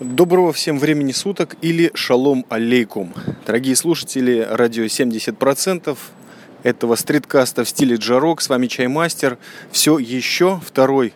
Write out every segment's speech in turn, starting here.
Доброго всем времени суток или шалом алейкум. Дорогие слушатели радио 70% этого стриткаста в стиле джарок. С вами Чаймастер. Все еще второй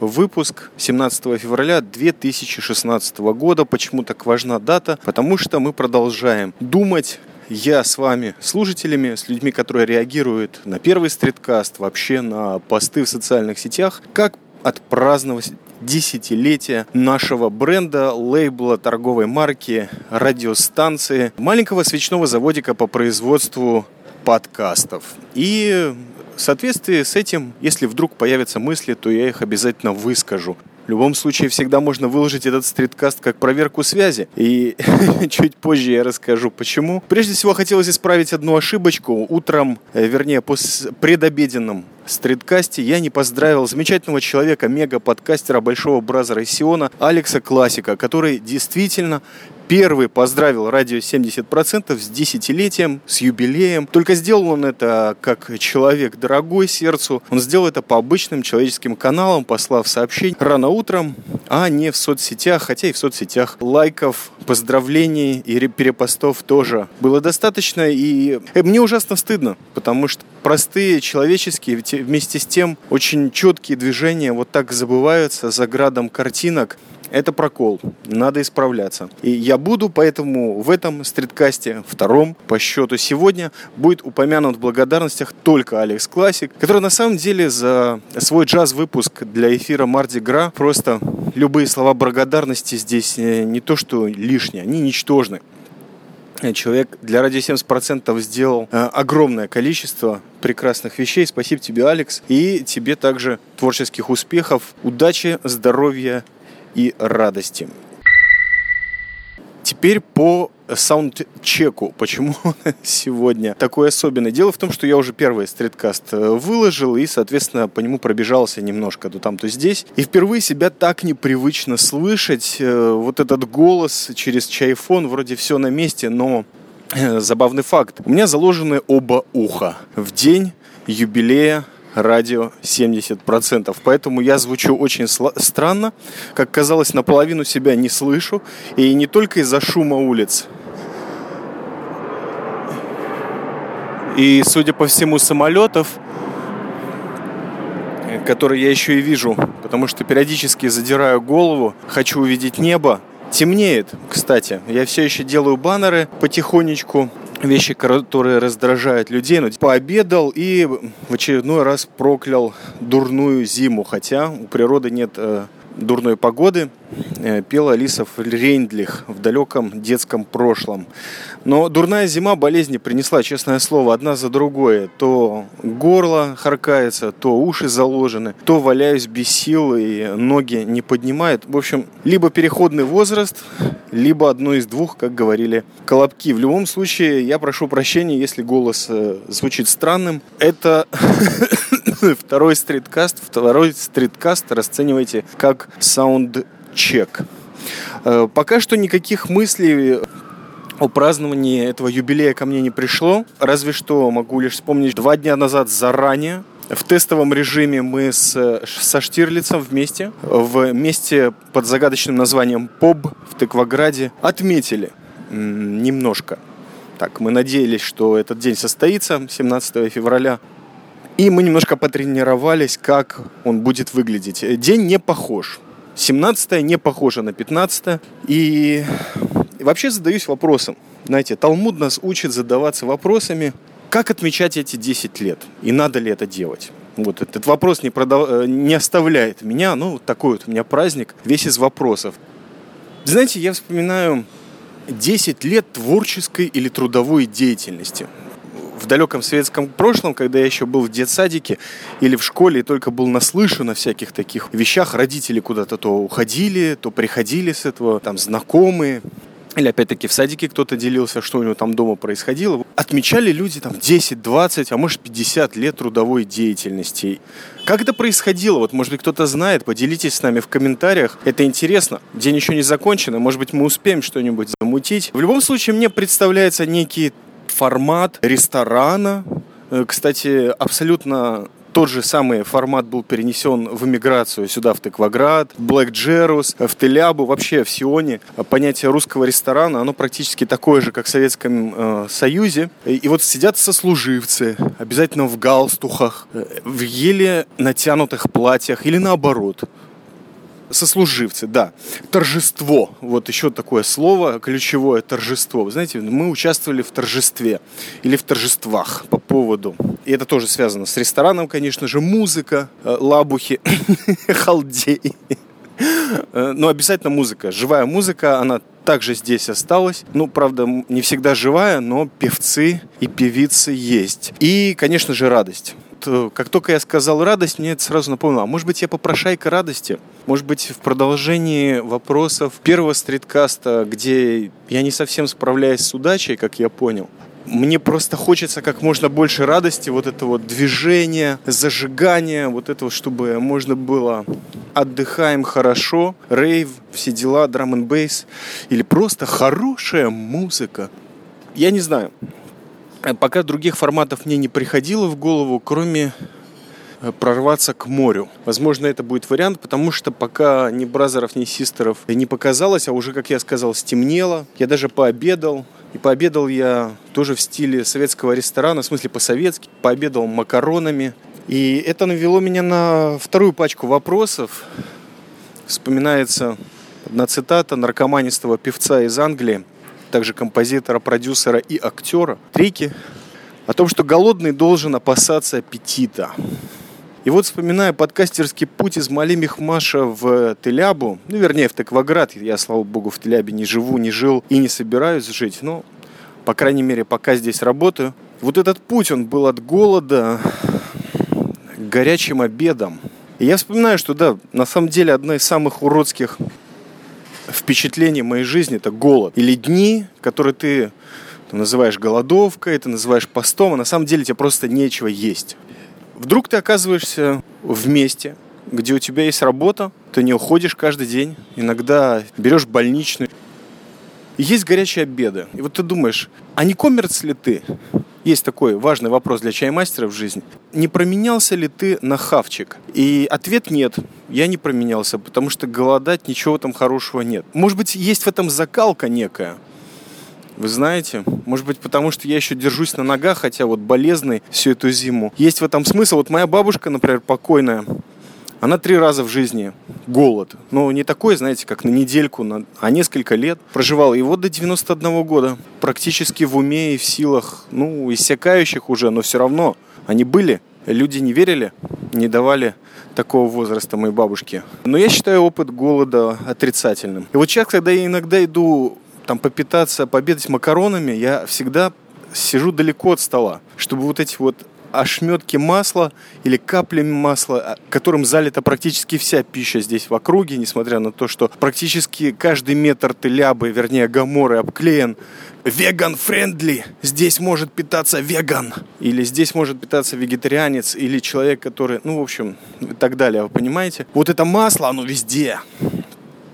выпуск 17 февраля 2016 года. Почему так важна дата? Потому что мы продолжаем думать, я с вами, слушателями, с людьми, которые реагируют на первый стриткаст, вообще на посты в социальных сетях, как отпраздновать десятилетия нашего бренда, лейбла, торговой марки, радиостанции, маленького свечного заводика по производству подкастов. И в соответствии с этим, если вдруг появятся мысли, то я их обязательно выскажу. В любом случае, всегда можно выложить этот стриткаст как проверку связи. И чуть позже я расскажу, почему. Прежде всего, хотелось исправить одну ошибочку. Утром, э, вернее, после предобеденном стриткасте я не поздравил замечательного человека, мега-подкастера Большого Бразера Сиона, Алекса Классика, который действительно первый поздравил радио 70% с десятилетием, с юбилеем. Только сделал он это как человек дорогой сердцу. Он сделал это по обычным человеческим каналам, послав сообщение рано утром, а не в соцсетях. Хотя и в соцсетях лайков, поздравлений и перепостов тоже было достаточно. И э, мне ужасно стыдно, потому что простые человеческие, вместе с тем очень четкие движения вот так забываются за градом картинок. Это прокол. Надо исправляться. И я буду, поэтому в этом стриткасте, втором по счету сегодня, будет упомянут в благодарностях только Алекс Классик, который на самом деле за свой джаз-выпуск для эфира Марди Гра просто любые слова благодарности здесь э, не то что лишние, они ничтожны человек для радио 70% сделал э, огромное количество прекрасных вещей. Спасибо тебе, Алекс. И тебе также творческих успехов, удачи, здоровья и радости. Теперь по саундчеку. Почему сегодня такой особенный? Дело в том, что я уже первый стриткаст э, выложил и, соответственно, по нему пробежался немножко то там, то здесь. И впервые себя так непривычно слышать. Э, вот этот голос через чайфон, вроде все на месте, но э, забавный факт. У меня заложены оба уха в день юбилея радио 70%. Поэтому я звучу очень странно. Как казалось, наполовину себя не слышу. И не только из-за шума улиц. И, судя по всему, самолетов, которые я еще и вижу, потому что периодически задираю голову, хочу увидеть небо. Темнеет, кстати. Я все еще делаю баннеры потихонечку вещи, которые раздражают людей. Но пообедал и в очередной раз проклял дурную зиму, хотя у природы нет э, дурной погоды. Э, пела Алиса Рейндлих в далеком детском прошлом. Но дурная зима болезни принесла, честное слово, одна за другой. То горло харкается, то уши заложены, то валяюсь без сил и ноги не поднимают. В общем, либо переходный возраст, либо одно из двух, как говорили колобки. В любом случае, я прошу прощения, если голос э, звучит странным. Это второй стриткаст. Второй стриткаст расценивайте как саунд-чек. Э, пока что никаких мыслей о праздновании этого юбилея ко мне не пришло. Разве что могу лишь вспомнить два дня назад заранее в тестовом режиме мы с, со Штирлицем вместе, в месте под загадочным названием ПОБ в Тыкваграде, отметили немножко. Так, мы надеялись, что этот день состоится 17 февраля. И мы немножко потренировались, как он будет выглядеть. День не похож. 17 не похоже на 15 И вообще задаюсь вопросом. Знаете, Талмуд нас учит задаваться вопросами, как отмечать эти 10 лет и надо ли это делать. Вот этот вопрос не, продав... Э, не оставляет меня. Ну, такой вот у меня праздник, весь из вопросов. Знаете, я вспоминаю 10 лет творческой или трудовой деятельности в далеком советском прошлом, когда я еще был в детсадике или в школе и только был наслышан о всяких таких вещах, родители куда-то то уходили, то приходили с этого, там знакомые, или опять-таки в садике кто-то делился, что у него там дома происходило. Отмечали люди там 10, 20, а может 50 лет трудовой деятельности. Как это происходило? Вот, может быть, кто-то знает, поделитесь с нами в комментариях. Это интересно. День еще не закончен, и, может быть, мы успеем что-нибудь замутить. В любом случае, мне представляется некий формат ресторана. Э, кстати, абсолютно тот же самый формат был перенесен в эмиграцию сюда, в Тыкваград, в Блэк Джерус, в Телябу, вообще в Сионе. Понятие русского ресторана, оно практически такое же, как в Советском э, Союзе. И, и вот сидят сослуживцы, обязательно в галстухах, э, в еле натянутых платьях или наоборот сослуживцы, да. Торжество. Вот еще такое слово, ключевое торжество. Вы знаете, мы участвовали в торжестве или в торжествах по поводу. И это тоже связано с рестораном, конечно же, музыка, э, лабухи, халдей. Э, но обязательно музыка. Живая музыка, она также здесь осталась. Ну, правда, не всегда живая, но певцы и певицы есть. И, конечно же, радость. Э, как только я сказал радость, мне это сразу напомнило, а может быть я попрошайка радости? Может быть в продолжении вопросов первого стриткаста, где я не совсем справляюсь с удачей, как я понял, мне просто хочется как можно больше радости, вот это вот движение, зажигание, вот этого, чтобы можно было отдыхаем хорошо, рейв, все дела, драм н бейс, или просто хорошая музыка. Я не знаю, пока других форматов мне не приходило в голову, кроме э, прорваться к морю. Возможно, это будет вариант, потому что пока ни бразеров, ни систеров не показалось, а уже, как я сказал, стемнело. Я даже пообедал. И пообедал я тоже в стиле советского ресторана, в смысле по-советски. Пообедал макаронами. И это навело меня на вторую пачку вопросов. Вспоминается одна цитата наркоманистого певца из Англии – также композитора, продюсера и актера Трики, о том, что голодный должен опасаться аппетита. И вот вспоминая подкастерский путь из Малимихмаша в Телябу, ну, вернее, в Текваград, я, слава богу, в Телябе не живу, не жил и не собираюсь жить, но, по крайней мере, пока здесь работаю. Вот этот путь, он был от голода к горячим обедам. И я вспоминаю, что, да, на самом деле, одна из самых уродских впечатление моей жизни это голод. Или дни, которые ты, ты называешь голодовкой, ты называешь постом, а на самом деле тебе просто нечего есть. Вдруг ты оказываешься в месте, где у тебя есть работа, ты не уходишь каждый день, иногда берешь больничный. Есть горячие обеды. И вот ты думаешь, а не коммерц ли ты? Есть такой важный вопрос для чаймастера в жизни. Не променялся ли ты на хавчик? И ответ нет. Я не променялся, потому что голодать ничего там хорошего нет. Может быть, есть в этом закалка некая. Вы знаете, может быть, потому что я еще держусь на ногах, хотя вот болезный всю эту зиму. Есть в этом смысл. Вот моя бабушка, например, покойная, она три раза в жизни голод. Но не такой, знаете, как на недельку, а несколько лет проживала. И вот до 91 года практически в уме и в силах, ну, иссякающих уже, но все равно они были. Люди не верили, не давали такого возраста моей бабушке. Но я считаю опыт голода отрицательным. И вот сейчас, когда я иногда иду там попитаться, пообедать макаронами, я всегда сижу далеко от стола, чтобы вот эти вот ошметки масла или каплями масла, а, которым залита практически вся пища здесь в округе, несмотря на то, что практически каждый метр телябы, вернее гаморы, обклеен веган-френдли. Здесь может питаться веган. Или здесь может питаться вегетарианец. Или человек, который... Ну, в общем, и так далее. Вы понимаете? Вот это масло, оно везде.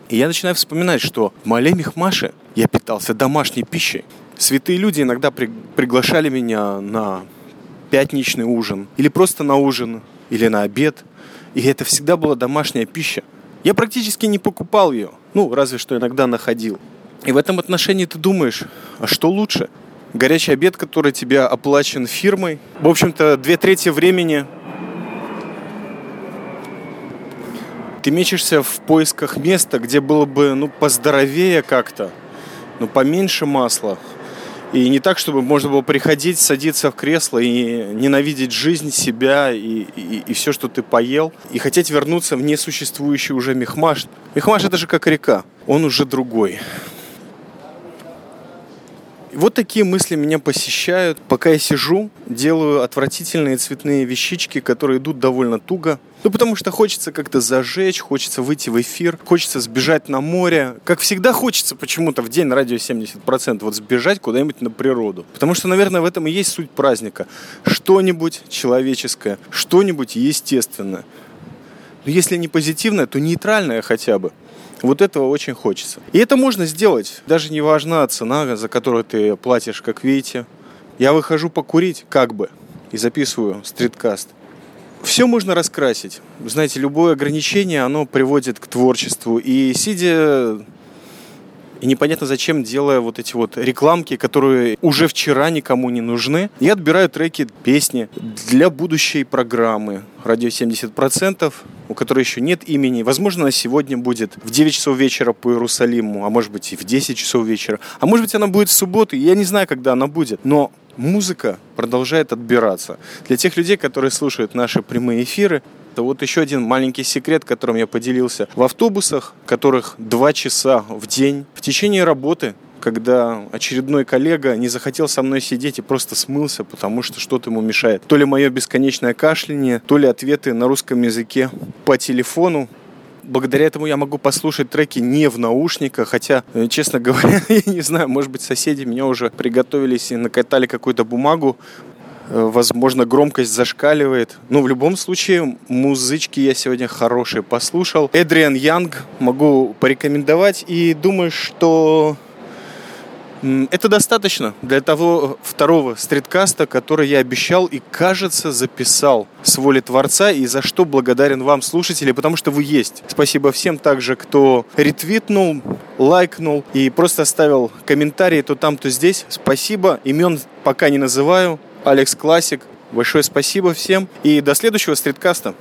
И я начинаю вспоминать, что в Мале Мехмаше я питался домашней пищей. Святые люди иногда при, приглашали меня на пятничный ужин, или просто на ужин, или на обед. И это всегда была домашняя пища. Я практически не покупал ее, ну, разве что иногда находил. И в этом отношении ты думаешь, а что лучше? Горячий обед, который тебя оплачен фирмой. В общем-то, две трети времени ты мечешься в поисках места, где было бы, ну, поздоровее как-то, ну, поменьше масла, и не так, чтобы можно было приходить, садиться в кресло и ненавидеть жизнь, себя и, и, и все, что ты поел, и хотеть вернуться в несуществующий уже мехмаш. Мехмаш это же как река, он уже другой. Вот такие мысли меня посещают, пока я сижу, делаю отвратительные цветные вещички, которые идут довольно туго. Ну, потому что хочется как-то зажечь, хочется выйти в эфир, хочется сбежать на море. Как всегда хочется почему-то в день радио 70% вот сбежать куда-нибудь на природу. Потому что, наверное, в этом и есть суть праздника. Что-нибудь человеческое, что-нибудь естественное. Но если не позитивное, то нейтральное хотя бы. Вот этого очень хочется. И это можно сделать. Даже не важна цена, за которую ты платишь, как видите. Я выхожу покурить, как бы, и записываю стриткаст. Все можно раскрасить. Знаете, любое ограничение, оно приводит к творчеству. И сидя и непонятно зачем, делая вот эти вот рекламки, которые уже вчера никому не нужны, я отбираю треки, песни для будущей программы «Радио 70%», у которой еще нет имени. Возможно, она сегодня будет в 9 часов вечера по Иерусалиму, а может быть и в 10 часов вечера. А может быть, она будет в субботу, я не знаю, когда она будет. Но музыка продолжает отбираться. Для тех людей, которые слушают наши прямые эфиры, это вот еще один маленький секрет, которым я поделился. В автобусах, которых два часа в день, в течение работы, когда очередной коллега не захотел со мной сидеть и просто смылся, потому что что-то ему мешает. То ли мое бесконечное кашляние, то ли ответы на русском языке по телефону. Благодаря этому я могу послушать треки не в наушниках, хотя, э, честно говоря, я не знаю, может быть, соседи меня уже приготовились и накатали какую-то бумагу, возможно, громкость зашкаливает. Но в любом случае, музычки я сегодня хорошие послушал. Эдриан Янг могу порекомендовать и думаю, что это достаточно для того второго стриткаста, который я обещал и, кажется, записал с воли Творца, и за что благодарен вам, слушатели, потому что вы есть. Спасибо всем также, кто ретвитнул, лайкнул и просто оставил комментарии то там, то здесь. Спасибо. Имен пока не называю. Алекс Классик. Большое спасибо всем и до следующего стриткаста.